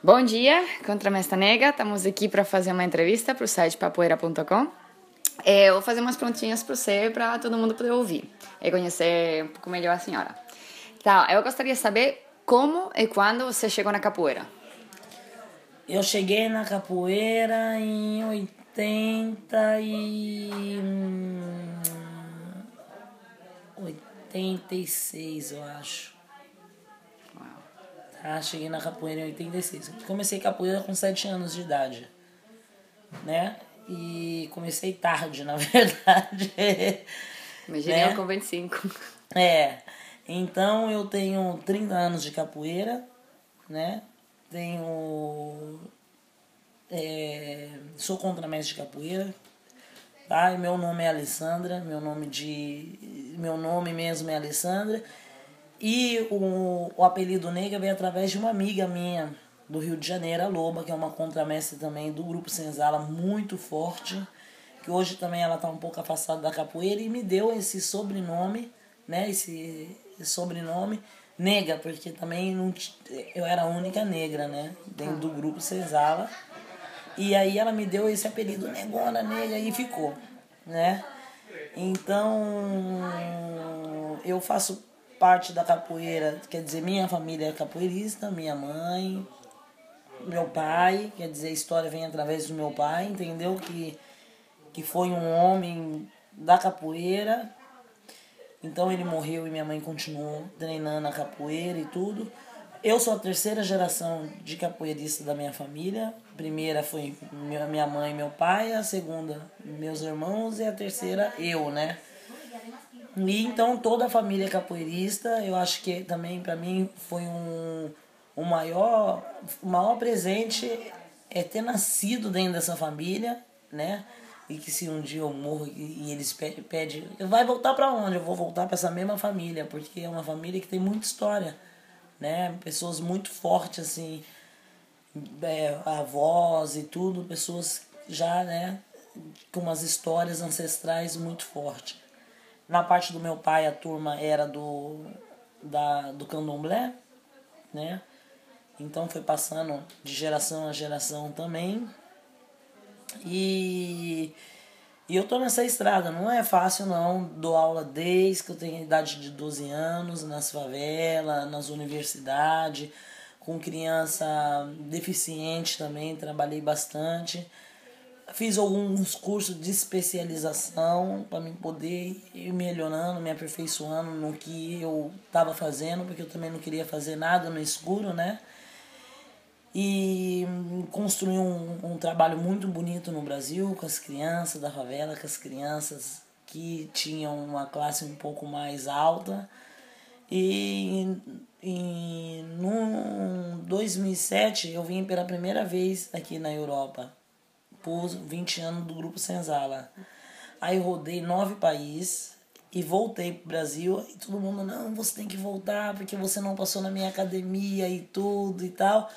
Bom dia, Contramesta Nega. Estamos aqui para fazer uma entrevista para o site papoeira.com. É, vou fazer umas prontinhas para você, para todo mundo poder ouvir e conhecer um pouco melhor a senhora. Tá, eu gostaria de saber como e quando você chegou na capoeira. Eu cheguei na capoeira em 80 e... 86, eu acho. Tá, cheguei na capoeira em 86. Comecei capoeira com 7 anos de idade. Né? E comecei tarde, na verdade. Imaginei né? com 25. É. Então eu tenho 30 anos de capoeira, né? Tenho. É, sou contramestre de capoeira. Tá? E meu nome é Alessandra, meu nome de. Meu nome mesmo é Alessandra. E o, o apelido Nega veio através de uma amiga minha do Rio de Janeiro, a Loba, que é uma contramestre também do grupo Senzala, muito forte, que hoje também ela está um pouco afastada da capoeira e me deu esse sobrenome, né, esse, sobrenome Nega, porque também não, eu era a única negra, né, dentro do grupo Senzala. E aí ela me deu esse apelido Negona Nega e ficou, né? Então, eu faço parte da capoeira, quer dizer, minha família é capoeirista, minha mãe, meu pai, quer dizer, a história vem através do meu pai, entendeu? Que, que foi um homem da capoeira. Então ele morreu e minha mãe continuou treinando a capoeira e tudo. Eu sou a terceira geração de capoeirista da minha família. A primeira foi minha mãe e meu pai, a segunda meus irmãos e a terceira eu, né? E então toda a família é capoeirista, eu acho que também para mim foi um, um maior, o maior presente é ter nascido dentro dessa família, né? E que se um dia eu morro e eles pedem, vai voltar para onde? Eu vou voltar para essa mesma família, porque é uma família que tem muita história, né? Pessoas muito fortes assim, é, avós e tudo, pessoas já, né, com umas histórias ancestrais muito fortes. Na parte do meu pai, a turma era do, da, do candomblé, né? Então foi passando de geração a geração também. E, e eu tô nessa estrada, não é fácil não. Dou aula desde que eu tenho idade de 12 anos, nas favelas, nas universidades, com criança deficiente também, trabalhei bastante. Fiz alguns cursos de especialização para mim poder ir melhorando, me aperfeiçoando no que eu estava fazendo, porque eu também não queria fazer nada no escuro, né? E construí um, um trabalho muito bonito no Brasil com as crianças da favela, com as crianças que tinham uma classe um pouco mais alta. E em no 2007 eu vim pela primeira vez aqui na Europa por 20 anos do Grupo Senzala. Aí rodei nove países e voltei pro Brasil e todo mundo, não, você tem que voltar porque você não passou na minha academia e tudo e tal.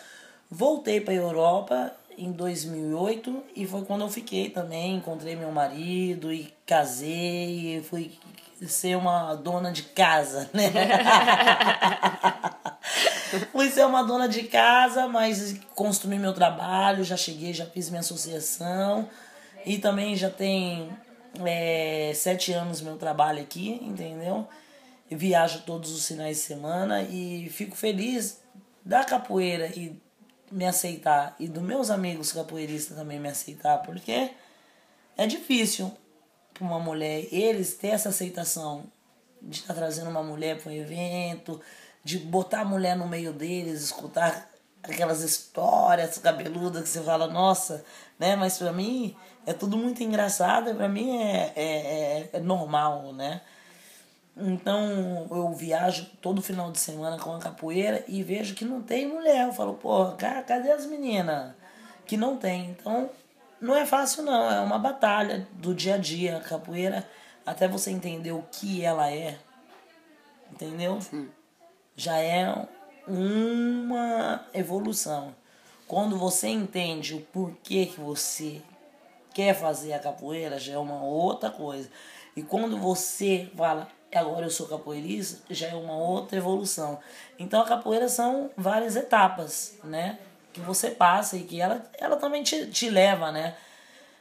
Voltei para Europa em 2008 e foi quando eu fiquei também, encontrei meu marido e casei, e fui ser uma dona de casa, né? Fui ser uma dona de casa, mas construí meu trabalho, já cheguei, já fiz minha associação. E também já tem é, sete anos meu trabalho aqui, entendeu? Eu viajo todos os finais de semana e fico feliz da capoeira e me aceitar e dos meus amigos capoeiristas também me aceitar, porque é difícil para uma mulher eles ter essa aceitação de estar tá trazendo uma mulher para um evento, de botar a mulher no meio deles, escutar aquelas histórias cabeludas que você fala, nossa, né? Mas para mim é tudo muito engraçado, para mim é, é, é, é, normal, né? Então eu viajo todo final de semana com a capoeira e vejo que não tem mulher. Eu falo, pô, cadê as meninas? Que não tem. Então não é fácil não, é uma batalha do dia a dia. A capoeira, até você entender o que ela é, entendeu? Sim já é uma evolução. Quando você entende o porquê que você quer fazer a capoeira, já é uma outra coisa. E quando você fala, agora eu sou capoeirista, já é uma outra evolução. Então a capoeira são várias etapas, né? que você passa e que ela, ela também te, te leva, né?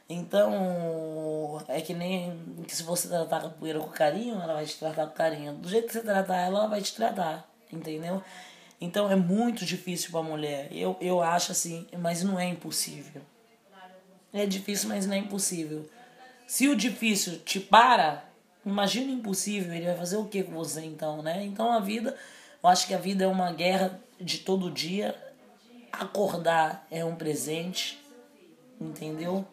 Então, é que nem que se você tratar a capoeira com carinho, ela vai te tratar com carinho. Do jeito que você tratar ela, ela vai te tratar, entendeu? Então é muito difícil para mulher. Eu, eu acho assim, mas não é impossível. É difícil, mas não é impossível. Se o difícil te para, imagina o impossível, ele vai fazer o que com você então, né? Então a vida, eu acho que a vida é uma guerra de todo dia. Acordar é um presente, entendeu?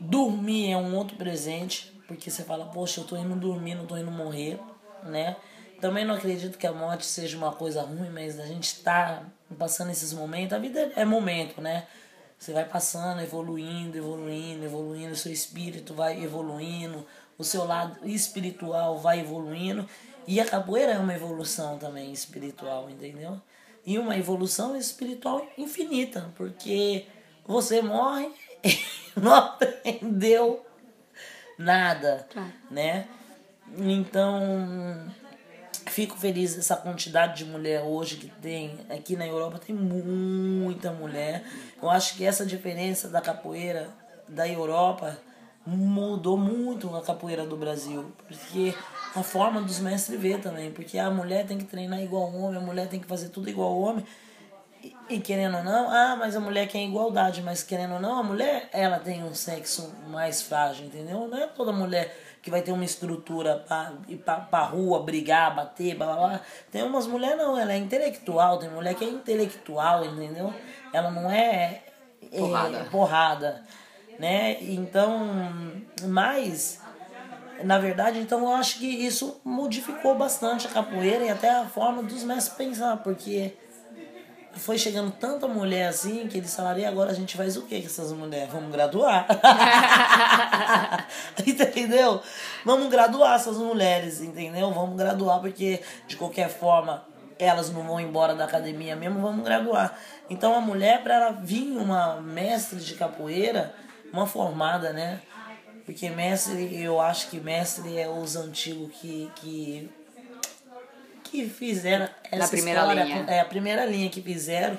Dormir é um outro presente, porque você fala, poxa, eu tô indo dormir, não tô indo morrer, né? Também não acredito que a morte seja uma coisa ruim, mas a gente tá passando esses momentos, a vida é momento, né? Você vai passando, evoluindo, evoluindo, evoluindo, o seu espírito vai evoluindo, o seu lado espiritual vai evoluindo. E a capoeira é uma evolução também espiritual, entendeu? E uma evolução espiritual infinita, porque você morre não aprendeu nada, claro. né? Então, fico feliz dessa quantidade de mulher hoje que tem aqui na Europa tem muita mulher. Eu acho que essa diferença da capoeira da Europa mudou muito a capoeira do Brasil, porque a forma dos mestres ver também, porque a mulher tem que treinar igual homem, a mulher tem que fazer tudo igual homem. E querendo ou não, ah, mas a mulher quer igualdade, mas querendo ou não, a mulher, ela tem um sexo mais frágil, entendeu? Não é toda mulher que vai ter uma estrutura para ir pra, pra rua, brigar, bater, blá blá blá. Tem umas mulheres não, ela é intelectual, tem mulher que é intelectual, entendeu? Ela não é, é porrada. É, porrada, né? Então, mas na verdade, então eu acho que isso modificou bastante a capoeira e até a forma dos mestres pensar, porque foi chegando tanta mulher assim que eles falaram, e agora a gente faz o que com essas mulheres? Vamos graduar. entendeu? Vamos graduar essas mulheres, entendeu? Vamos graduar porque de qualquer forma elas não vão embora da academia mesmo, vamos graduar. Então a mulher, para ela vir uma mestre de capoeira, uma formada, né? Porque mestre, eu acho que mestre é os antigos que, que que fizeram essa Na primeira história, linha. é a primeira linha que fizeram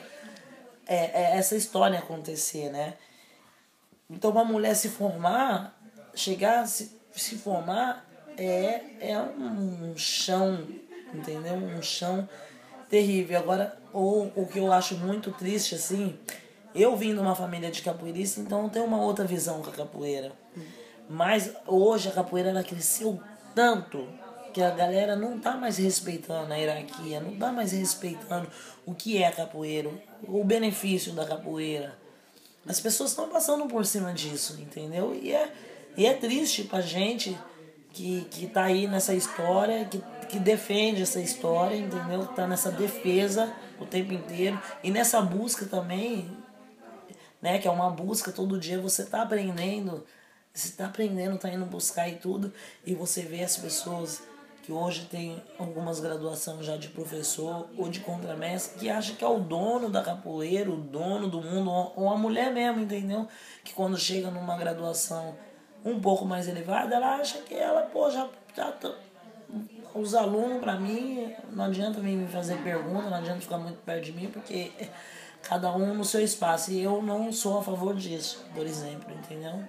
é, é essa história acontecer, né? Então uma mulher se formar, chegar a se, se formar é, é um chão, entendeu? Um chão terrível. Agora, o, o que eu acho muito triste, assim, eu vim de uma família de capoeirista, então eu tenho uma outra visão com a capoeira. Mas hoje a capoeira ela cresceu tanto que a galera não tá mais respeitando a hierarquia, não tá mais respeitando o que é capoeira, o benefício da capoeira. As pessoas estão passando por cima disso, entendeu? E é, e é triste pra gente que, que tá aí nessa história, que, que defende essa história, entendeu? Tá nessa defesa o tempo inteiro e nessa busca também, né? Que é uma busca todo dia, você tá aprendendo, você tá aprendendo, tá indo buscar e tudo, e você vê as pessoas que hoje tem algumas graduações já de professor ou de contramestre, que acha que é o dono da capoeira, o dono do mundo, ou a mulher mesmo, entendeu? Que quando chega numa graduação um pouco mais elevada, ela acha que ela, pô, já, já tá, os alunos, para mim, não adianta me fazer pergunta, não adianta ficar muito perto de mim, porque cada um no seu espaço. E eu não sou a favor disso, por exemplo, entendeu?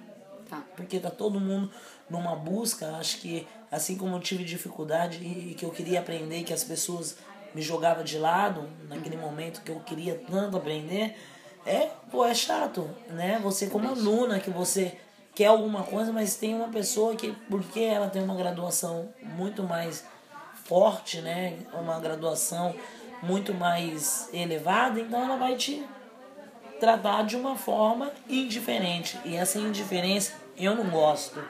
Tá. Porque tá todo mundo numa busca, acho que assim como eu tive dificuldade e que eu queria aprender, que as pessoas me jogavam de lado naquele momento que eu queria tanto aprender, é, pô, é chato, né? Você como aluna que você quer alguma coisa, mas tem uma pessoa que porque ela tem uma graduação muito mais forte, né? Uma graduação muito mais elevada, então ela vai te tratar de uma forma indiferente. E essa indiferença eu não gosto.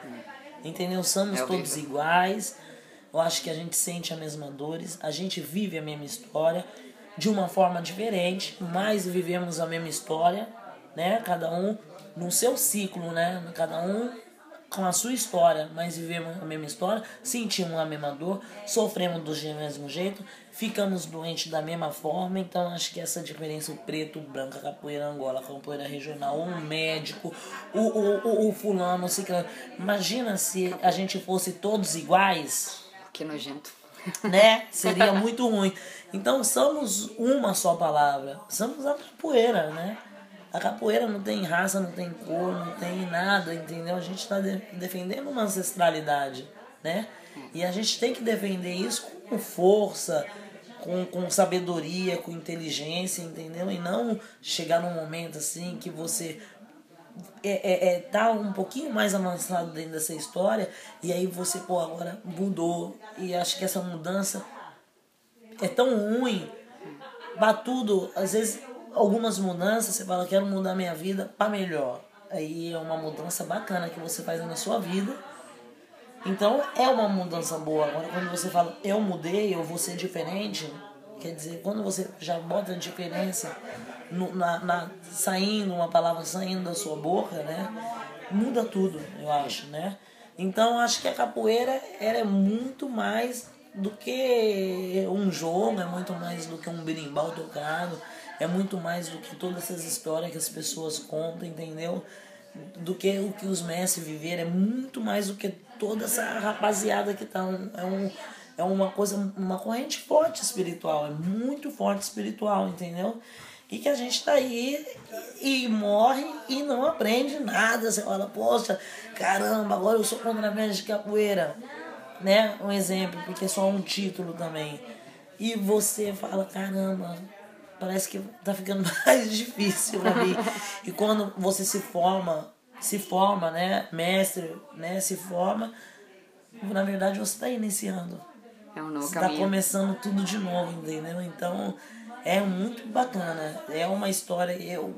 Entendeu? Somos É todos iguais. Eu acho que a gente sente a mesma dores, a gente vive a mesma história de uma forma diferente, mas vivemos a mesma história, né? Cada um no seu ciclo, né? Cada um com a sua história, mas vivemos a mesma história, sentimos a mesma dor, sofremos do mesmo jeito, ficamos doentes da mesma forma, então acho que essa diferença, o preto, o branco, a capoeira angola, a capoeira regional, o médico, o, o, o, o fulano, o ciclano. Imagina se a gente fosse todos iguais, Que nojento. né? Seria muito ruim. Então somos uma só palavra. Somos a capoeira, né? A capoeira não tem raça, não tem cor, não tem nada, entendeu? A gente está de defendendo uma ancestralidade, né? E a gente tem que defender isso com força, com, com sabedoria, com inteligência, entendeu? E não chegar num momento assim que você é, é, é, tá um pouquinho mais avançado dentro dessa história e aí você, pô, agora mudou. E acho que essa mudança é tão ruim. Batudo, às vezes algumas mudanças, você fala, quero mudar minha vida para melhor. Aí é uma mudança bacana que você faz na sua vida. Então é uma mudança boa. Agora quando você fala, eu mudei, eu vou ser diferente, quer dizer, quando você já bota a diferença no, na, na, saindo, uma palavra saindo da sua boca, né? Muda tudo, eu acho, né? Então acho que a capoeira ela é muito mais do que um jogo, é muito mais do que um berimbau tocado é muito mais do que todas essas histórias que as pessoas contam, entendeu? Do que o que os mestres viveram, é muito mais do que toda essa rapaziada que tá. É, um, é uma coisa, uma corrente forte espiritual, é muito forte espiritual, entendeu? E que a gente tá aí e morre e não aprende nada. Você fala, poxa, caramba, agora eu sou contra a de capoeira. Né? Um exemplo, porque é só um título também. E você fala, caramba, parece que tá ficando mais difícil pra mim. e quando você se forma, se forma, né, mestre, né, se forma, na verdade você tá iniciando. É um novo você caminho. tá começando tudo de novo, entendeu? Então, é muito bacana. É uma história, eu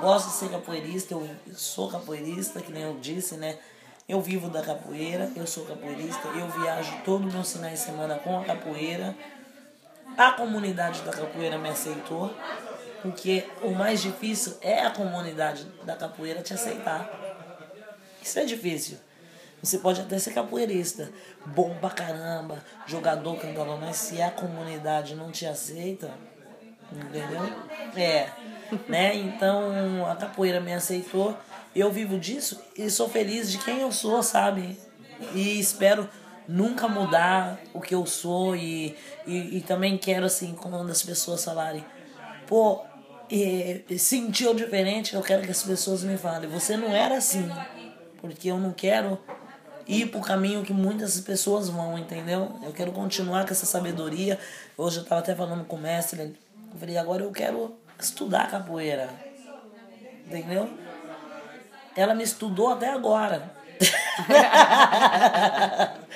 gosto de ser capoeirista, eu sou capoeirista, que nem eu disse, né? Eu vivo da capoeira, eu sou capoeirista, eu viajo todo meu final de semana com a capoeira. A comunidade da capoeira me aceitou, porque o mais difícil é a comunidade da capoeira te aceitar. Isso é difícil. Você pode até ser capoeirista, bom pra caramba, jogador candalão, mas se a comunidade não te aceita, entendeu? É, né? Então a capoeira me aceitou, eu vivo disso e sou feliz de quem eu sou, sabe? E espero nunca mudar o que eu sou e, e, e também quero assim quando as pessoas falarem pô e, sentiu diferente eu quero que as pessoas me falem. Você não era assim porque eu não quero ir pro caminho que muitas pessoas vão entendeu? Eu quero continuar com essa sabedoria. Hoje eu estava até falando com o mestre eu falei agora eu quero estudar capoeira. Entendeu? Ela me estudou até agora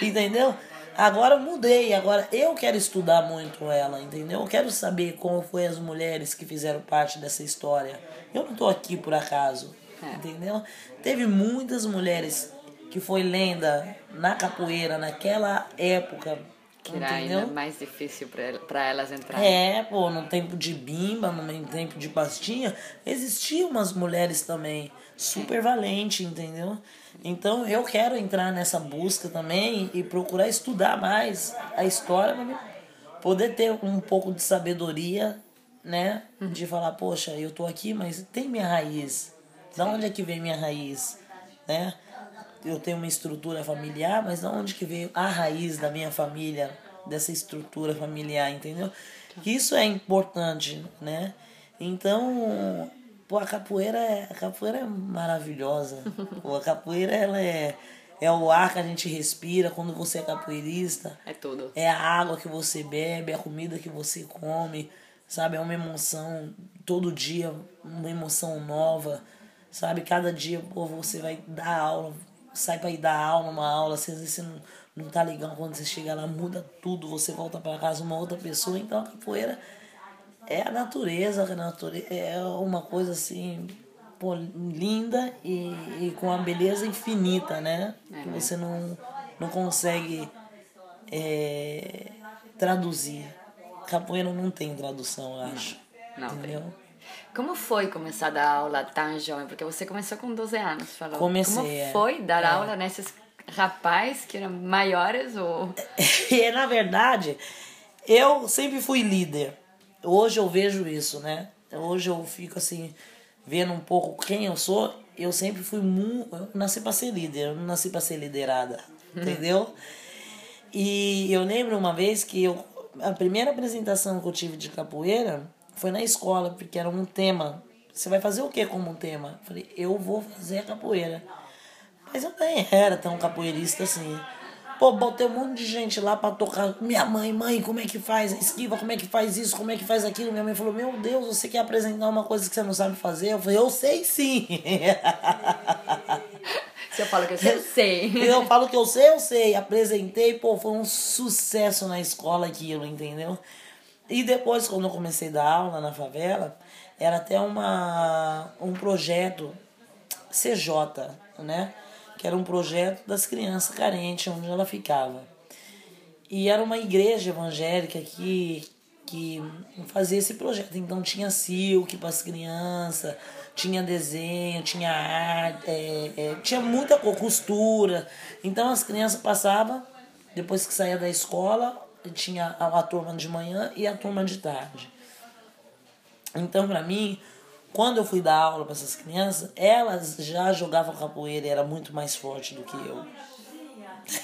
entendeu? Agora mudei, agora eu quero estudar muito ela, entendeu? Eu quero saber como foi as mulheres que fizeram parte dessa história. Eu não tô aqui por acaso, é. entendeu? Teve muitas mulheres que foi lenda na capoeira naquela época. Que era ainda mais difícil para elas entrarem. É, pô, no tempo de bimba, no tempo de pastinha, existiam umas mulheres também super valentes, entendeu? Então eu quero entrar nessa busca também e procurar estudar mais a história para poder ter um pouco de sabedoria, né? De falar, poxa, eu tô aqui, mas tem minha raiz. Da onde é que vem minha raiz, né? Eu tenho uma estrutura familiar, mas da onde que veio a raiz da minha família, dessa estrutura familiar, entendeu? Que isso é importante, né? Então, Pô, a capoeira é, a capoeira é maravilhosa. Pô, a capoeira ela é, é o ar que a gente respira quando você é capoeirista. É tudo. É a água que você bebe, é a comida que você come, sabe? É uma emoção todo dia, uma emoção nova, sabe? Cada dia, pô, você vai dar aula, sai para ir dar aula, uma aula, às vezes você não, não tá legal quando você chega lá, muda tudo, você volta para casa uma outra pessoa. Então a capoeira é a natureza, a natureza é uma coisa assim pô, linda e, e com uma beleza infinita, né? É, que você não, não consegue é, traduzir. Capoeira não tem tradução, eu acho. Não, entendeu? Como foi começar a dar aula tão jovem? Porque você começou com 12 anos, falou. Comecei. Como é. foi dar é. aula nesses rapazes que eram maiores ou... É, na verdade, eu sempre fui líder hoje eu vejo isso, né? Hoje eu fico assim, vendo um pouco quem eu sou. Eu sempre fui muito. Eu nasci pra ser líder, eu não nasci pra ser liderada. Entendeu? E eu lembro uma vez que eu, a primeira apresentação que eu tive de capoeira foi na escola, porque era um tema. Você vai fazer o que como tema? Eu falei, eu vou fazer a capoeira. Mas eu nem era tão capoeirista assim. Pô, botei um monte de gente lá pra tocar. Minha mãe, mãe, como é que faz esquiva? Como é que faz isso? Como é que faz aquilo? Minha mãe falou: Meu Deus, você quer apresentar uma coisa que você não sabe fazer? Eu falei: Eu sei sim. Eu falo que eu sei, eu sei. Eu falo que eu sei, eu sei. Apresentei, pô, foi um sucesso na escola aquilo, entendeu? E depois, quando eu comecei a dar aula na favela, era até uma, um projeto CJ, né? Que era um projeto das crianças carentes, onde ela ficava. E era uma igreja evangélica que, que fazia esse projeto. Então tinha silk para as crianças, tinha desenho, tinha arte, é, é, tinha muita costura. Então as crianças passavam, depois que saía da escola, tinha a, a turma de manhã e a turma de tarde. Então, para mim, quando eu fui dar aula para essas crianças, elas já jogavam capoeira e era muito mais forte do que eu.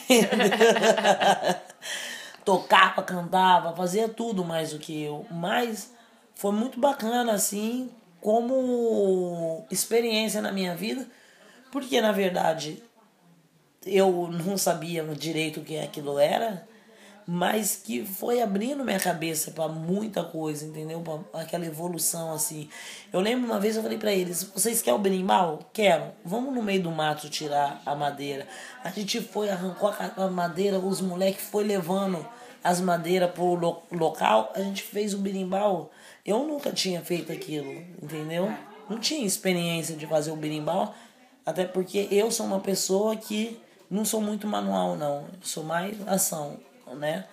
Tocava, cantava, fazia tudo mais do que eu. Mas foi muito bacana, assim, como experiência na minha vida, porque na verdade eu não sabia direito o que aquilo era mas que foi abrindo minha cabeça para muita coisa, entendeu? Pra aquela evolução assim. Eu lembro uma vez eu falei para eles: "Vocês querem o berimbau? Quero. Vamos no meio do mato tirar a madeira". A gente foi arrancou a madeira, os moleques foi levando as madeiras pro lo local, a gente fez o berimbau. Eu nunca tinha feito aquilo, entendeu? Não tinha experiência de fazer o berimbau, até porque eu sou uma pessoa que não sou muito manual não, sou mais ação né?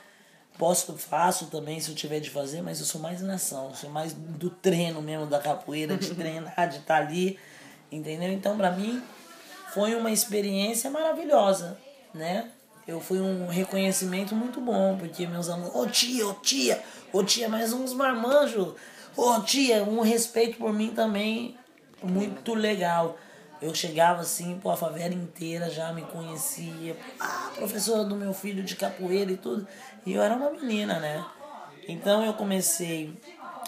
Posso, faço também se eu tiver de fazer, mas eu sou mais nação, sou mais do treino mesmo da capoeira, de treinar, de estar tá ali, entendeu? Então, para mim, foi uma experiência maravilhosa, né? Eu fui um reconhecimento muito bom, porque meus alunos, ô oh, tia, ô oh, tia, ô oh, tia, mais uns marmanjos, ô tia, um respeito por mim também muito legal. Eu chegava assim, pô, a favela inteira já me conhecia. Ah, professora do meu filho de capoeira e tudo. E eu era uma menina, né? Então eu comecei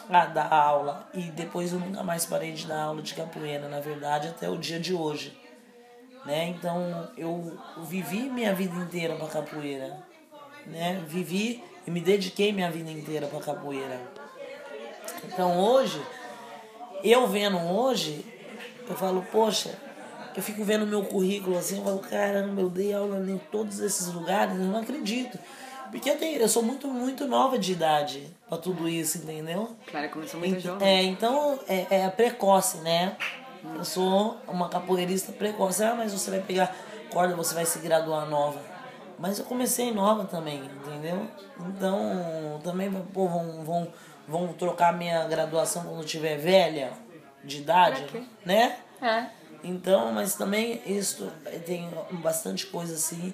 a dar aula e depois eu nunca mais parei de dar aula de capoeira, na verdade, até o dia de hoje. Né? Então eu vivi minha vida inteira para capoeira, né? Vivi e me dediquei minha vida inteira para capoeira. Então hoje, eu vendo hoje, eu falo, poxa, eu fico vendo meu currículo assim, eu falo, caramba, eu dei aula em todos esses lugares, eu não acredito. Porque eu, tenho, eu sou muito, muito nova de idade para tudo isso, entendeu? Claro, começou muito então, jovem. É, então é, é precoce, né? Eu sou uma capoeirista precoce. Ah, mas você vai pegar corda, você vai se graduar nova. Mas eu comecei nova também, entendeu? Então, também, pô, vão, vão, vão trocar minha graduação quando eu tiver velha, de idade, né? É. Então, mas também isso tem bastante coisa assim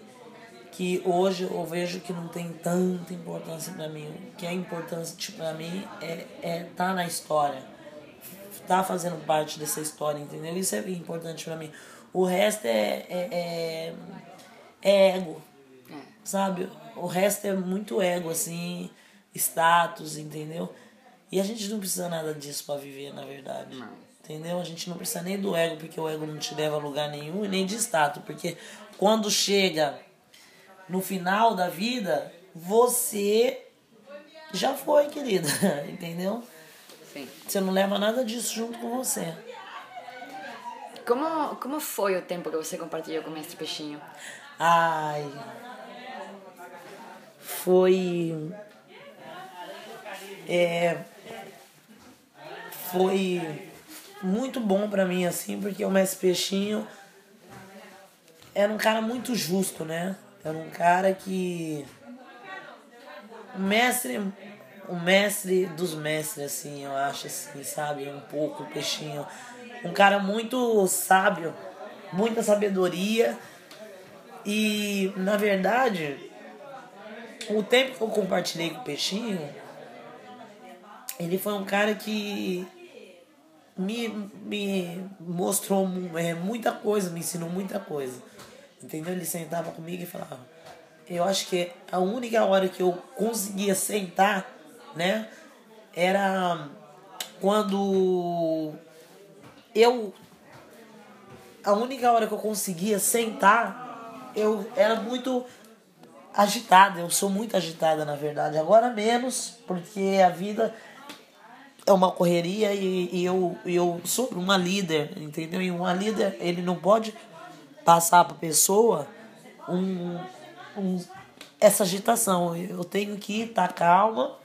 que hoje eu vejo que não tem tanta importância para mim. O que é importante para mim é é tá na história. Tá fazendo parte dessa história, entendeu? Isso é importante para mim. O resto é, é, é, é ego, é. sabe? O resto é muito ego, assim, status, entendeu? E a gente não precisa nada disso para viver, na verdade. Não. Entendeu? A gente não precisa nem do ego, porque o ego não te leva a lugar nenhum, e nem de status, porque quando chega no final da vida, você já foi, querida. Entendeu? Sim. Você não leva nada disso junto com você. Como, como foi o tempo que você compartilhou com o mestre Peixinho? Ai. Foi. É. Foi muito bom para mim, assim, porque o Mestre Peixinho era um cara muito justo, né? Era um cara que. O mestre. O mestre dos mestres, assim, eu acho, assim, sabe? Um pouco o Peixinho. Um cara muito sábio, muita sabedoria. E, na verdade, o tempo que eu compartilhei com o Peixinho, ele foi um cara que me, me mostrou é, muita coisa, me ensinou muita coisa. Entendeu? Ele sentava comigo e falava: eu acho que a única hora que eu conseguia sentar, né, era quando eu a única hora que eu conseguia sentar, eu era muito agitada, eu sou muito agitada na verdade. Agora menos, porque a vida é uma correria e, e eu, eu sou uma líder, entendeu? E uma líder, ele não pode passar para pessoa um, um, essa agitação. Eu tenho que estar tá calma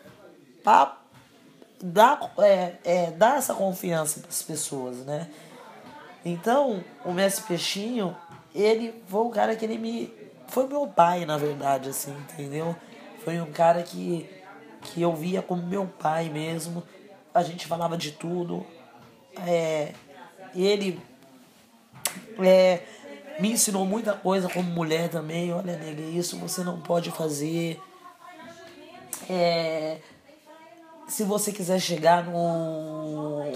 para dar, é, é, dar essa confiança para as pessoas, né? Então, o mestre Peixinho, ele foi um cara que ele me. Foi meu pai, na verdade, assim, entendeu? Foi um cara que, que eu via como meu pai mesmo. A gente falava de tudo. É, ele é, me ensinou muita coisa como mulher também. Olha, nega, isso você não pode fazer. É, se você quiser chegar no.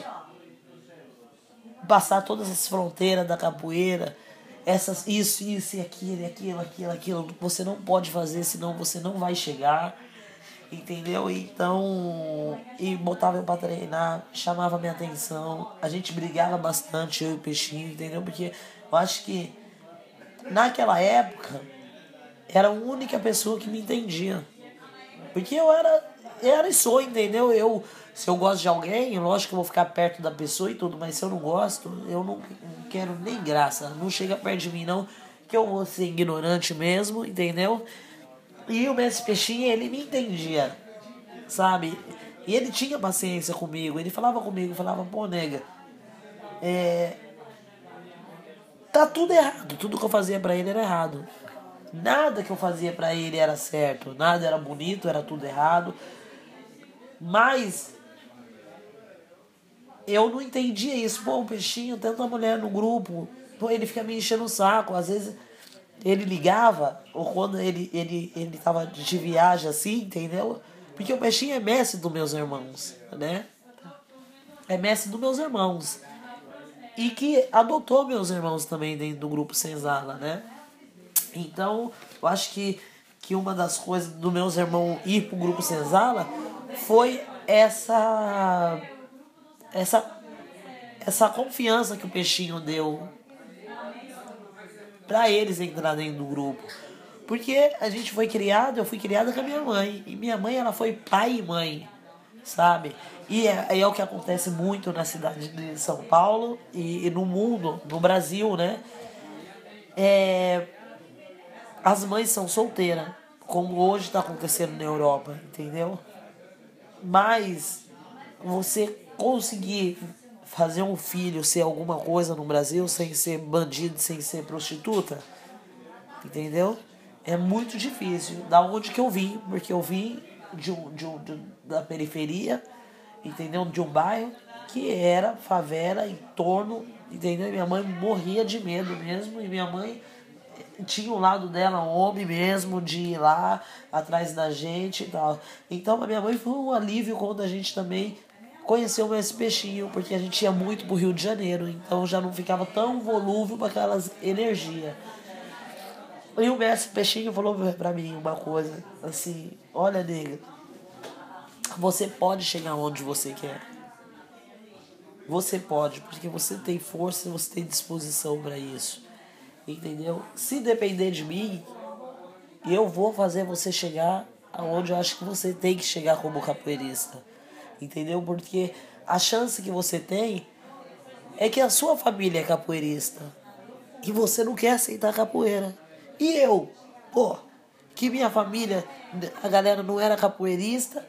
passar todas as fronteiras da capoeira, essas, isso, isso e aquilo, aquilo, aquilo, aquilo, você não pode fazer, senão você não vai chegar. Entendeu? Então, e botava eu pra treinar, chamava minha atenção. A gente brigava bastante, eu e o Peixinho, entendeu? Porque eu acho que naquela época, era a única pessoa que me entendia. Porque eu era, era e sou, entendeu? Eu, se eu gosto de alguém, lógico que eu vou ficar perto da pessoa e tudo, mas se eu não gosto, eu não, não quero nem graça. Não chega perto de mim, não, que eu vou ser ignorante mesmo, entendeu? E o Mestre Peixinho, ele me entendia, sabe? E ele tinha paciência comigo, ele falava comigo, falava, pô, nega, é, tá tudo errado. Tudo que eu fazia para ele era errado. Nada que eu fazia para ele era certo, nada era bonito, era tudo errado. Mas eu não entendia isso. Pô, um peixinho, tanta mulher no grupo. Pô, ele fica me enchendo o saco. Às vezes ele ligava, ou quando ele, ele, ele tava de viagem assim, entendeu? Porque o peixinho é mestre dos meus irmãos, né? É mestre dos meus irmãos e que adotou meus irmãos também dentro do grupo Senzala, né? Então, eu acho que, que uma das coisas do meus irmãos ir pro grupo Senzala foi essa essa essa confiança que o peixinho deu para eles entrar dentro do grupo. Porque a gente foi criado, eu fui criada com a minha mãe, e minha mãe ela foi pai e mãe, sabe? E é, é o que acontece muito na cidade de São Paulo e, e no mundo, no Brasil, né? É, as mães são solteiras, como hoje está acontecendo na Europa, entendeu? Mas você conseguir fazer um filho ser alguma coisa no Brasil sem ser bandido, sem ser prostituta, entendeu? É muito difícil. Da onde que eu vim, porque eu vim de, de, de da periferia entendeu? De um bairro que era favela em torno, entendeu? E minha mãe morria de medo mesmo, e minha mãe tinha o lado dela, um homem mesmo, de ir lá atrás da gente e tal. Então a minha mãe foi um alívio quando a gente também conheceu esse peixinho, porque a gente ia muito pro Rio de Janeiro, então já não ficava tão volúvel para aquelas energias. E o mestre Peixinho falou pra mim uma coisa, assim, olha nega, você pode chegar onde você quer. Você pode, porque você tem força, você tem disposição para isso. Entendeu? Se depender de mim, eu vou fazer você chegar aonde eu acho que você tem que chegar como capoeirista. Entendeu? Porque a chance que você tem é que a sua família é capoeirista e você não quer aceitar capoeira. E eu, pô, que minha família, a galera não era capoeirista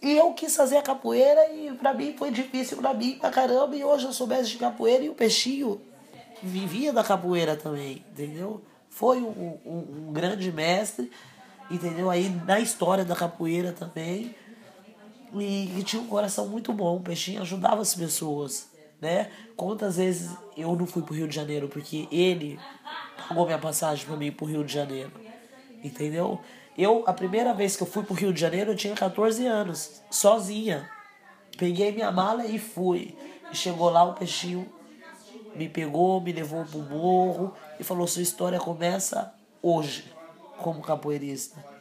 e eu quis fazer a capoeira e pra mim foi difícil pra mim pra caramba. E hoje eu sou mestre de capoeira e o peixinho vivia da capoeira também, entendeu? Foi um, um, um grande mestre, entendeu? Aí na história da capoeira também. E, e, tinha um coração muito bom. O peixinho ajudava as pessoas, né? Quantas vezes eu não fui pro Rio de Janeiro porque ele pagou minha passagem pra mim pro Rio de Janeiro, entendeu? Eu, a primeira vez que eu fui pro Rio de Janeiro, eu tinha 14 anos, sozinha. Peguei minha mala e fui. E chegou lá, o peixinho me pegou, me levou pro morro e falou: sua história começa hoje. como capoeirista.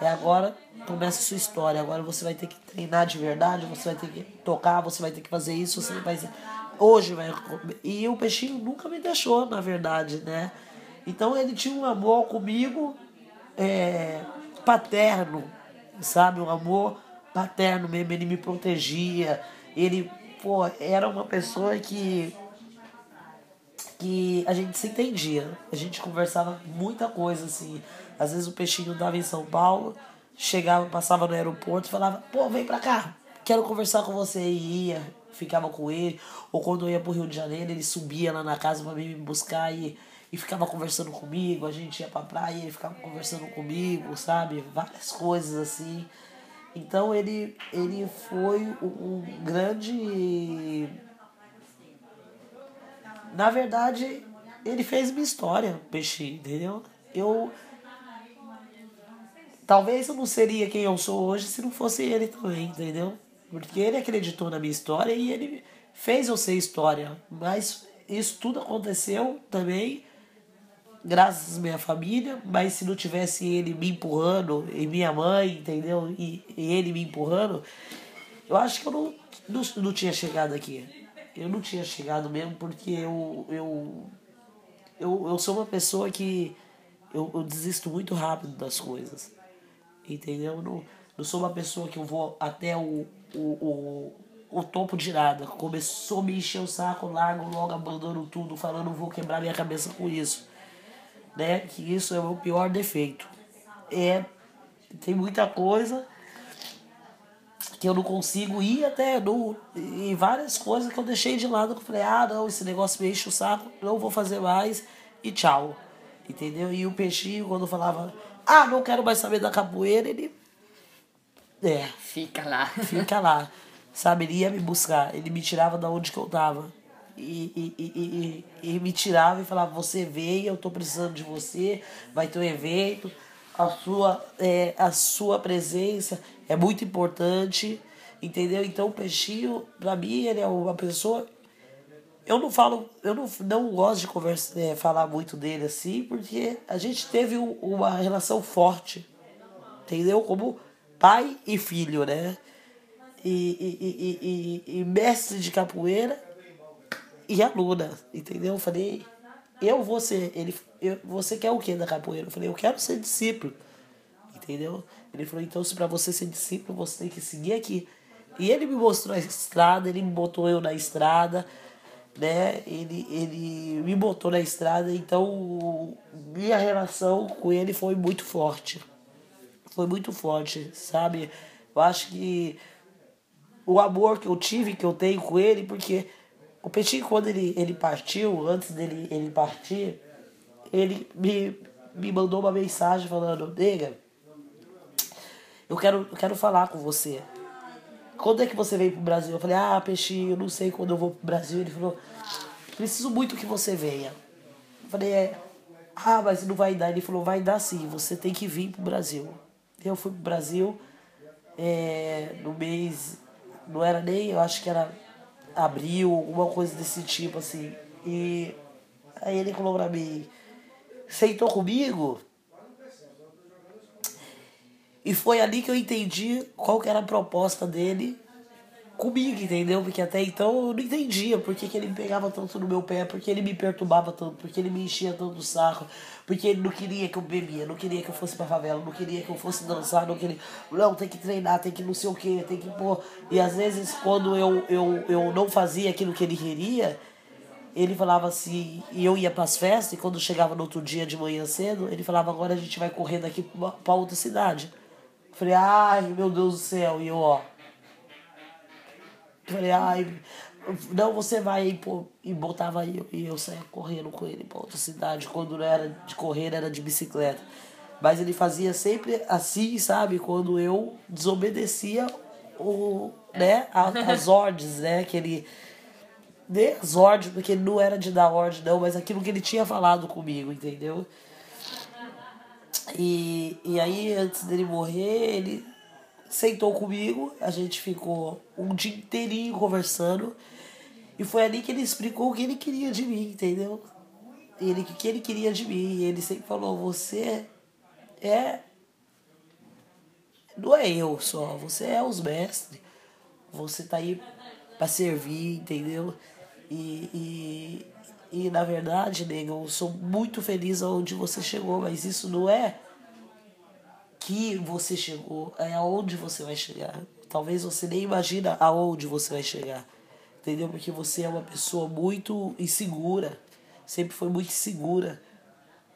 E agora começa a sua história. Agora você vai ter que treinar de verdade, você vai ter que tocar, você vai ter que fazer isso, você vai. Hoje vai. E o peixinho nunca me deixou, na verdade, né? Então ele tinha um amor comigo é, paterno, sabe? Um amor paterno mesmo. Ele me protegia. Ele, pô, era uma pessoa que que a gente se entendia. A gente conversava muita coisa, assim. Às vezes o peixinho dava em São Paulo, chegava, passava no aeroporto e falava, pô, vem pra cá, quero conversar com você. E ia, ficava com ele. Ou quando eu ia pro Rio de Janeiro, ele subia lá na casa pra me buscar e, e ficava conversando comigo. A gente ia pra praia e ele ficava conversando comigo, sabe? Várias coisas assim. Então ele, ele foi um grande na verdade, ele fez minha história, Peixe, entendeu? Eu. Talvez eu não seria quem eu sou hoje se não fosse ele também, entendeu? Porque ele acreditou na minha história e ele fez eu ser história. Mas isso tudo aconteceu também graças à minha família, mas se não tivesse ele me empurrando, e minha mãe, entendeu? E, e ele me empurrando, eu acho que eu não, não, não tinha chegado aqui eu não tinha chegado mesmo porque eu, eu, eu, eu sou uma pessoa que eu, eu desisto muito rápido das coisas. Entendeu? Eu não, não sou uma pessoa que eu vou até o, o, o, o topo de nada. Começou a me encher o saco, largo, logo abandono tudo, falando vou quebrar minha cabeça com isso. Né? Que isso é o meu pior defeito. É, tem muita coisa que eu não consigo ir até no, em várias coisas que eu deixei de lado. Que eu falei, ah, não, esse negócio me enche o saco, não vou fazer mais e tchau. Entendeu? E o peixinho, quando falava, ah, não quero mais saber da capoeira, ele. É. Fica lá. Fica lá. Sabe, ele ia me buscar, ele me tirava da onde que eu tava. E, e, e, e, e me tirava e falava, você veio, eu tô precisando de você, vai ter um evento a sua, é, a sua presença é muito importante, entendeu? Então o peixinho, para mim, ele é uma pessoa. Eu não falo, eu não, não gosto de conversa, é, falar muito dele assim, porque a gente teve uma relação forte, entendeu? Como pai e filho, né? E, e, e, e, e mestre de capoeira e aluna, entendeu? Eu falei, eu vou ser. Ele, eu, você quer o que da capoeira? Eu falei, eu quero ser discípulo. Entendeu? Ele falou, então se para você ser discípulo, você tem que seguir aqui. E ele me mostrou a estrada, ele me botou eu na estrada, né? Ele, ele me botou na estrada, então minha relação com ele foi muito forte. Foi muito forte, sabe? Eu acho que o amor que eu tive, que eu tenho com ele, porque o Petit, quando ele, ele partiu, antes dele ele partir, ele me, me mandou uma mensagem falando, nega, eu quero, eu quero falar com você. Quando é que você veio pro Brasil? Eu falei, ah, Peixinho, eu não sei quando eu vou pro Brasil. Ele falou, preciso muito que você venha. Eu falei, é, ah, mas não vai dar. Ele falou, vai dar sim, você tem que vir pro Brasil. Eu fui pro Brasil é, no mês, não era nem, eu acho que era abril, alguma coisa desse tipo, assim. E aí ele falou pra mim, sentou comigo. E foi ali que eu entendi qual que era a proposta dele comigo, entendeu? Porque até então eu não entendia por que, que ele me pegava tanto no meu pé, porque ele me perturbava tanto, porque ele me enchia tanto o saco, porque ele não queria que eu bebia, não queria que eu fosse pra favela, não queria que eu fosse dançar, não queria. Não, tem que treinar, tem que não sei o que, tem que pôr. E às vezes quando eu, eu, eu não fazia aquilo que ele queria, ele falava assim, e eu ia pras festas, e quando chegava no outro dia de manhã cedo, ele falava, agora a gente vai correr daqui pra outra cidade. Falei, ai meu Deus do céu, e eu, ó. Falei, ai, não, você vai e, pô, e botava eu, e eu saía correndo com ele pra outra cidade. Quando não era de correr, era de bicicleta. Mas ele fazia sempre assim, sabe? Quando eu desobedecia o, né, as ordens, né? Que ele. Né, as ordens, porque ele não era de dar ordem, não, mas aquilo que ele tinha falado comigo, entendeu? E, e aí, antes dele morrer, ele sentou comigo, a gente ficou um dia inteirinho conversando. E foi ali que ele explicou o que ele queria de mim, entendeu? Ele, o que ele queria de mim. E ele sempre falou, você é. Não é eu só, você é os mestres. Você tá aí para servir, entendeu? E, e, e na verdade, nego, eu sou muito feliz aonde você chegou, mas isso não é que você chegou, é aonde você vai chegar. Talvez você nem imagina aonde você vai chegar. Entendeu? Porque você é uma pessoa muito insegura. Sempre foi muito insegura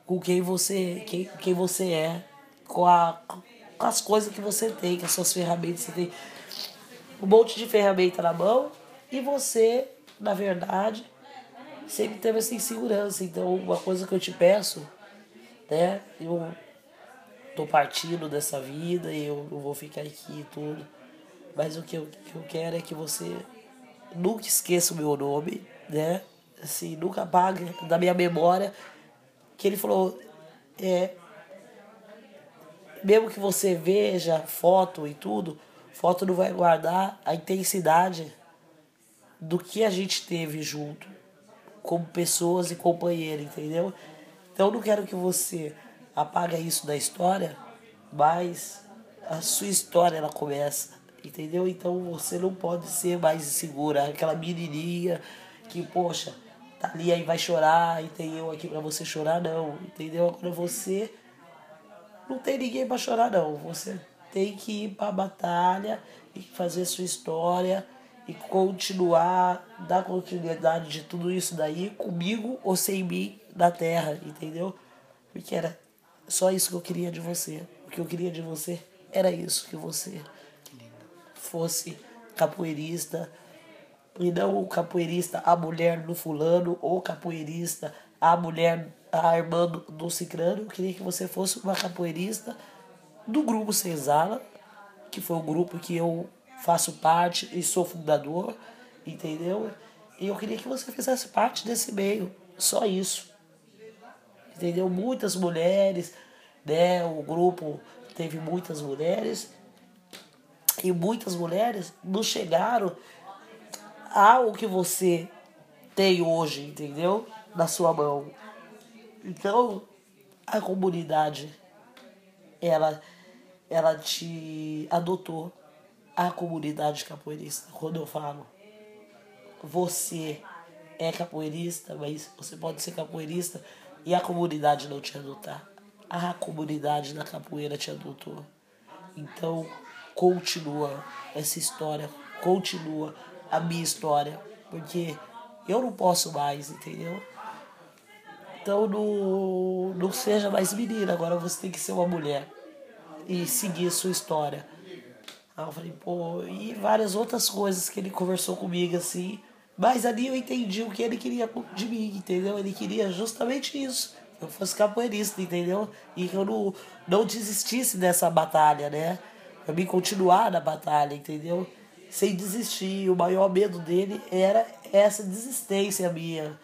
com quem você, quem, quem você é, com, a, com as coisas que você tem, com as suas ferramentas. Você tem um monte de ferramenta na mão e você, na verdade, sempre teve essa insegurança. Então, uma coisa que eu te peço, né? Eu tô partindo dessa vida e eu não vou ficar aqui e tudo. Mas o que eu, que eu quero é que você nunca esqueça o meu nome, né? Assim, nunca apague da minha memória que ele falou, é, mesmo que você veja foto e tudo, foto não vai guardar a intensidade do que a gente teve junto, como pessoas e companheiros, entendeu? Então não quero que você apague isso da história, mas a sua história ela começa, entendeu? Então você não pode ser mais insegura, aquela menininha que, poxa, tá ali aí vai chorar e tem eu aqui para você chorar, não, entendeu? Agora você não tem ninguém para chorar, não. Você tem que ir para a batalha e fazer sua história e continuar, dar continuidade de tudo isso daí comigo ou sem mim na terra, entendeu? Porque era só isso que eu queria de você. O que eu queria de você era isso, que você fosse capoeirista, e não o capoeirista, a mulher do fulano, ou capoeirista, a mulher, a irmã do, do cicrano. Eu queria que você fosse uma capoeirista do grupo Senzala, que foi o grupo que eu faço parte e sou fundador, entendeu? E eu queria que você fizesse parte desse meio, só isso. Entendeu? Muitas mulheres, né? O grupo teve muitas mulheres e muitas mulheres não chegaram ao que você tem hoje, entendeu? Na sua mão. Então, a comunidade, ela, ela te adotou. A comunidade capoeirista, quando eu falo, você é capoeirista, mas você pode ser capoeirista e a comunidade não te adotar. A comunidade da capoeira te adotou. Então, continua essa história, continua a minha história, porque eu não posso mais, entendeu? Então não, não seja mais menina, agora você tem que ser uma mulher e seguir sua história. Eu falei, pô, e várias outras coisas que ele conversou comigo assim. Mas ali eu entendi o que ele queria de mim, entendeu? Ele queria justamente isso. Que eu fosse capoeirista, entendeu? E que eu não, não desistisse dessa batalha, né? Pra mim continuar na batalha, entendeu? sem desistir. O maior medo dele era essa desistência minha,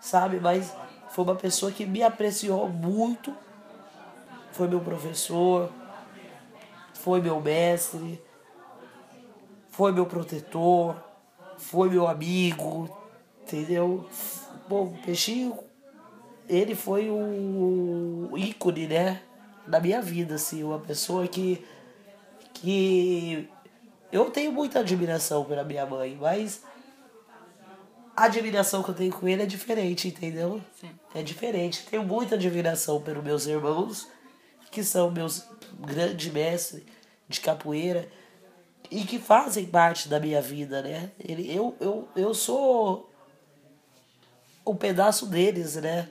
sabe? Mas foi uma pessoa que me apreciou muito. Foi meu professor, foi meu mestre, foi meu protetor, foi meu amigo, entendeu? Bom, o Peixinho, ele foi o ícone, né? Da minha vida, assim, uma pessoa que, que eu tenho muita admiração pela minha mãe, mas a admiração que eu tenho com ele é diferente, entendeu? Sim. É diferente. Tenho muita admiração pelos meus irmãos, que são meus grandes mestres de capoeira e que fazem parte da minha vida, né? Ele, eu, eu, eu sou um pedaço deles, né?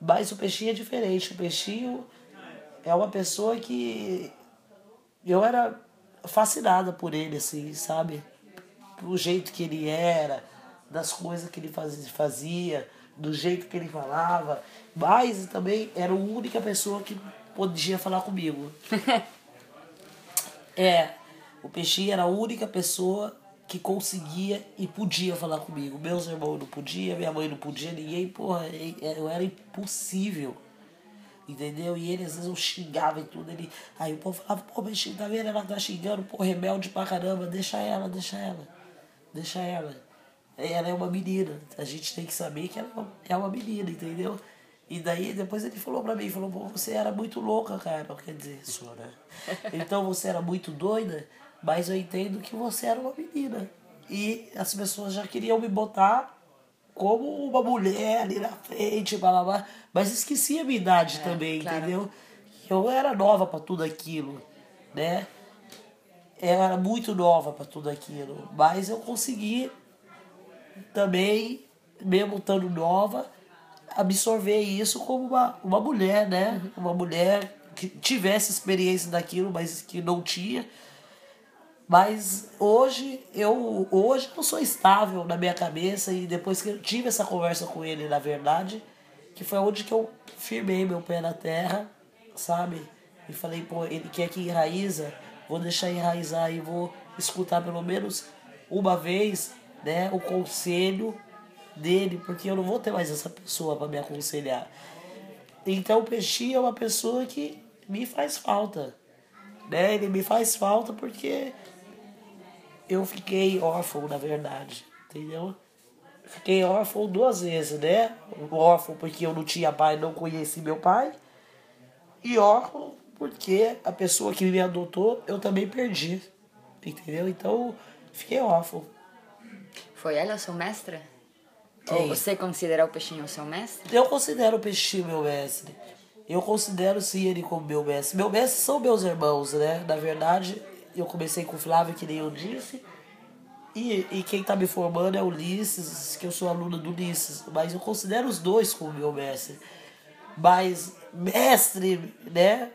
Mas o peixinho é diferente. O peixinho é uma pessoa que eu era fascinada por ele, assim, sabe? Do jeito que ele era, das coisas que ele fazia, do jeito que ele falava. Mas também era a única pessoa que podia falar comigo. é, o Peixinho era a única pessoa que conseguia e podia falar comigo. Meus irmãos não podiam, minha mãe não podia, ninguém, porra, eu era impossível Entendeu? E ele às vezes eu xingava e tudo. Ele, aí o povo falava, pô, mas tá vendo? Ela tá xingando, pô, rebelde pra caramba, deixa ela, deixa ela. Deixa ela. Ela é uma menina. A gente tem que saber que ela é uma menina, entendeu? E daí depois ele falou pra mim, falou, pô, você era muito louca, cara. Quer dizer, sou, né? Então você era muito doida, mas eu entendo que você era uma menina. E as pessoas já queriam me botar como uma mulher ali na frente, blá, blá, blá. mas esqueci a minha idade é, também, claro. entendeu? Eu era nova para tudo aquilo, né? Eu era muito nova para tudo aquilo, mas eu consegui também, mesmo estando nova, absorver isso como uma, uma mulher, né? Uhum. Uma mulher que tivesse experiência daquilo, mas que não tinha. Mas hoje eu hoje eu sou estável na minha cabeça e depois que eu tive essa conversa com ele, na verdade, que foi onde que eu firmei meu pé na terra, sabe? E falei, pô, ele quer que enraiza, vou deixar enraizar e vou escutar pelo menos uma vez, né, o conselho dele, porque eu não vou ter mais essa pessoa para me aconselhar. Então o Peixinho é uma pessoa que me faz falta. Né? Ele me faz falta porque eu fiquei órfão, na verdade. Entendeu? Fiquei órfão duas vezes, né? Órfão porque eu não tinha pai, não conheci meu pai. E órfão porque a pessoa que me adotou eu também perdi. Entendeu? Então fiquei órfão. Foi ela sua mestra? Ou você considera o peixinho seu mestre? Eu considero o peixinho meu mestre. Eu considero sim ele como meu mestre. Meu mestre são meus irmãos, né? Na verdade, eu comecei com o Flávio, que nem eu disse. E, e quem tá me formando é o Ulisses, que eu sou aluno do Ulisses. Mas eu considero os dois como meu mestre. Mas mestre, né?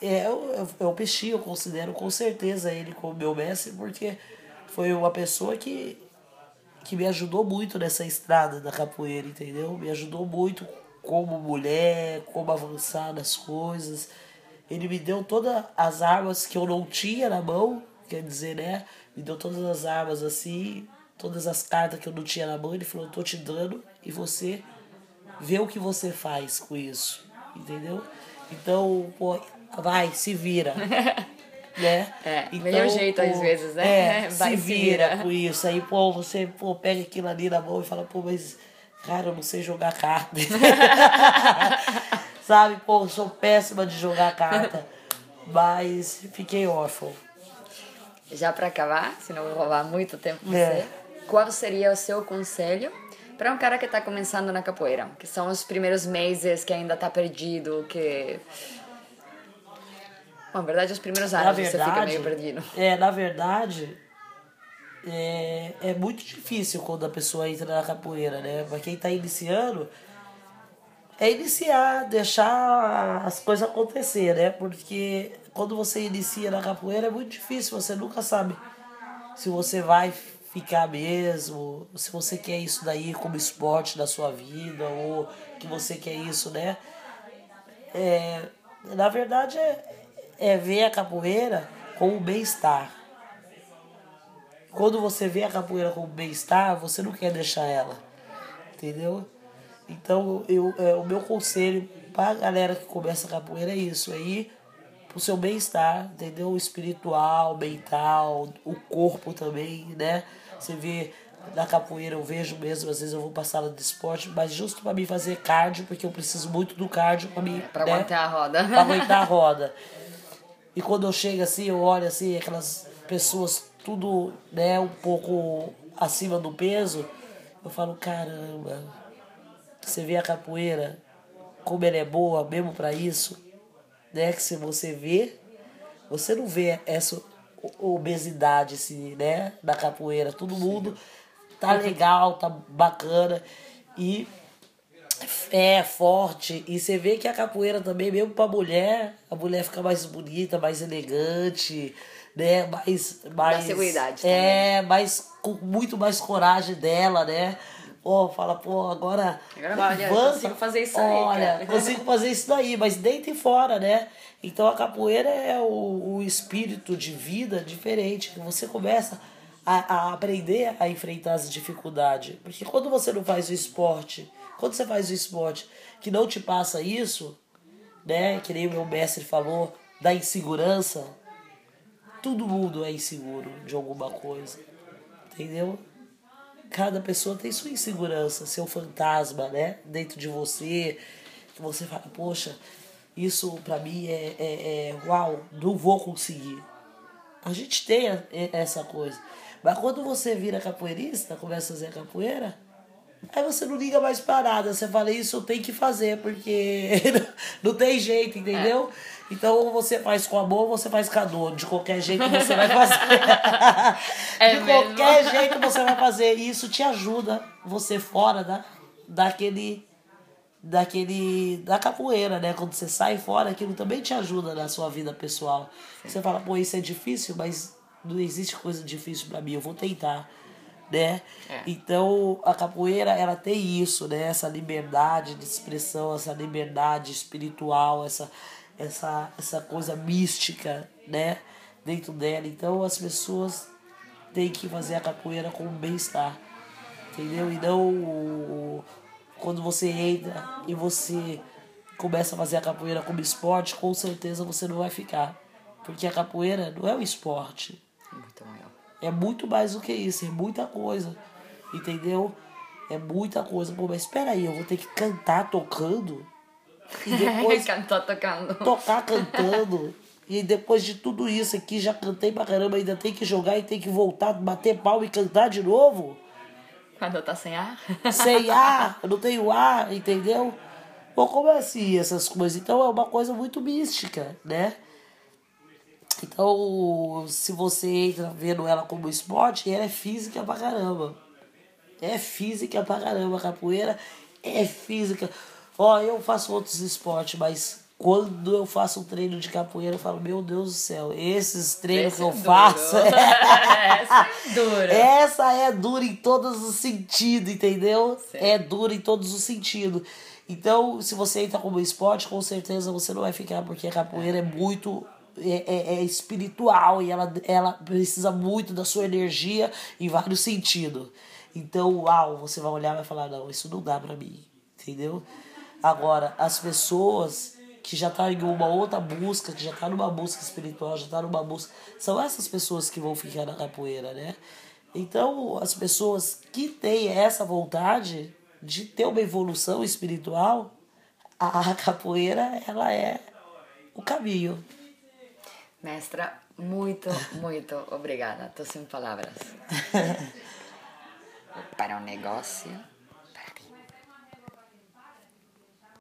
É, é, é o Peixinho, eu considero com certeza ele como meu mestre, porque foi uma pessoa que que me ajudou muito nessa estrada da capoeira, entendeu? Me ajudou muito como mulher, como avançar nas coisas. Ele me deu todas as armas que eu não tinha na mão, quer dizer, né? Me deu todas as armas assim, todas as cartas que eu não tinha na mão. Ele falou: eu tô te dando e você vê o que você faz com isso, entendeu? Então, pô, vai, se vira. né? É, então, melhor jeito pô, às vezes, né? É, Vai, se vira, vira com isso. Aí, pô, você pô, pega aquilo ali na mão e fala, pô, mas, cara, eu não sei jogar carta. Sabe, pô, sou péssima de jogar carta. Mas fiquei órfão. Já para acabar, senão vou roubar muito tempo pra é. você, qual seria o seu conselho para um cara que está começando na capoeira? Que são os primeiros meses que ainda está perdido, que Bom, na verdade, os primeiros anos verdade, você fica meio perdido. É, na verdade, é, é muito difícil quando a pessoa entra na capoeira, né? Pra quem tá iniciando, é iniciar, deixar as coisas acontecer, né? Porque quando você inicia na capoeira é muito difícil, você nunca sabe se você vai ficar mesmo, se você quer isso daí como esporte da sua vida, ou que você quer isso, né? É, na verdade, é, é ver a capoeira como bem-estar. Quando você vê a capoeira como bem-estar, você não quer deixar ela. Entendeu? Então, eu, é, o meu conselho para a galera que começa a capoeira é isso: é ir pro seu bem-estar, entendeu? Espiritual, mental, o corpo também, né? Você vê na capoeira, eu vejo mesmo, às vezes eu vou pra sala de esporte, mas justo para mim fazer cardio, porque eu preciso muito do cardio para mim. Pra né? aguentar a roda. Pra aguentar a roda. E quando eu chego assim, eu olho assim, aquelas pessoas tudo, né, um pouco acima do peso, eu falo, caramba, você vê a capoeira, como ela é boa mesmo para isso, né? Que se você vê, você não vê essa obesidade assim, né, da capoeira. Todo mundo tá legal, tá bacana e é forte. E você vê que a capoeira também, mesmo pra mulher, a mulher fica mais bonita, mais elegante, né? Mais. mais Dá seguridade É, também. mais, com muito mais coragem dela, né? Pô, fala, pô, agora. Agora olha, consigo fazer isso aí. Olha, consigo fazer isso daí, mas dentro e fora, né? Então a capoeira é o, o espírito de vida diferente, que você começa a, a aprender a enfrentar as dificuldades. Porque quando você não faz o esporte quando você faz o esporte que não te passa isso, né? Que nem o meu mestre falou, da insegurança, todo mundo é inseguro de alguma coisa. Entendeu? Cada pessoa tem sua insegurança, seu fantasma, né? Dentro de você. Que você fala, poxa, isso pra mim é, é, é uau, não vou conseguir. A gente tem essa coisa. Mas quando você vira capoeirista, começa a fazer capoeira, aí você não liga mais pra nada. Você fala, isso eu tenho que fazer, porque não tem jeito, entendeu? É. Então, ou você faz com amor, ou você faz com a dor. De qualquer jeito você vai fazer. é De mesmo? qualquer jeito você vai fazer. E isso te ajuda, você fora da, daquele daquele da capoeira, né? Quando você sai fora, aquilo também te ajuda na sua vida pessoal. Sim. Você fala, pô, isso é difícil, mas não existe coisa difícil para mim, eu vou tentar, né? É. Então, a capoeira, ela tem isso, né? Essa liberdade de expressão, essa liberdade espiritual, essa essa essa coisa mística, né? Dentro dela. Então, as pessoas têm que fazer a capoeira com bem-estar. Entendeu? E não quando você entra e você começa a fazer a capoeira como esporte, com certeza você não vai ficar. Porque a capoeira não é um esporte. É muito mais do que isso, é muita coisa. Entendeu? É muita coisa. Pô, mas espera aí, eu vou ter que cantar tocando. E depois. Cantar tocando. Tocar cantando. E depois de tudo isso aqui, já cantei pra caramba, ainda tem que jogar e tem que voltar, bater pau e cantar de novo. Quando tá sem ar? Sem ar, eu não tenho ar, entendeu? Bom, como é assim essas coisas? Então é uma coisa muito mística, né? Então, se você entra vendo ela como esporte, ela é física pra caramba. É física pra caramba. A capoeira é física. Ó, eu faço outros esportes, mas quando eu faço um treino de capoeira, eu falo, meu Deus do céu, esses treinos Esse que eu é faço. Essa é dura. Essa é dura em todos os sentidos, entendeu? É dura em todos os sentidos. Então, se você entra como esporte, com certeza você não vai ficar, porque a capoeira é muito é, é, é, espiritual e ela, ela precisa muito da sua energia em vários sentidos. Então, uau, você vai olhar e vai falar, não, isso não dá pra mim, entendeu? Agora, as pessoas que já tá em uma outra busca, que já tá numa busca espiritual, já tá numa busca. São essas pessoas que vão ficar na capoeira, né? Então, as pessoas que têm essa vontade de ter uma evolução espiritual, a capoeira, ela é o caminho. Mestra, muito, muito obrigada. Estou sem palavras. Para o negócio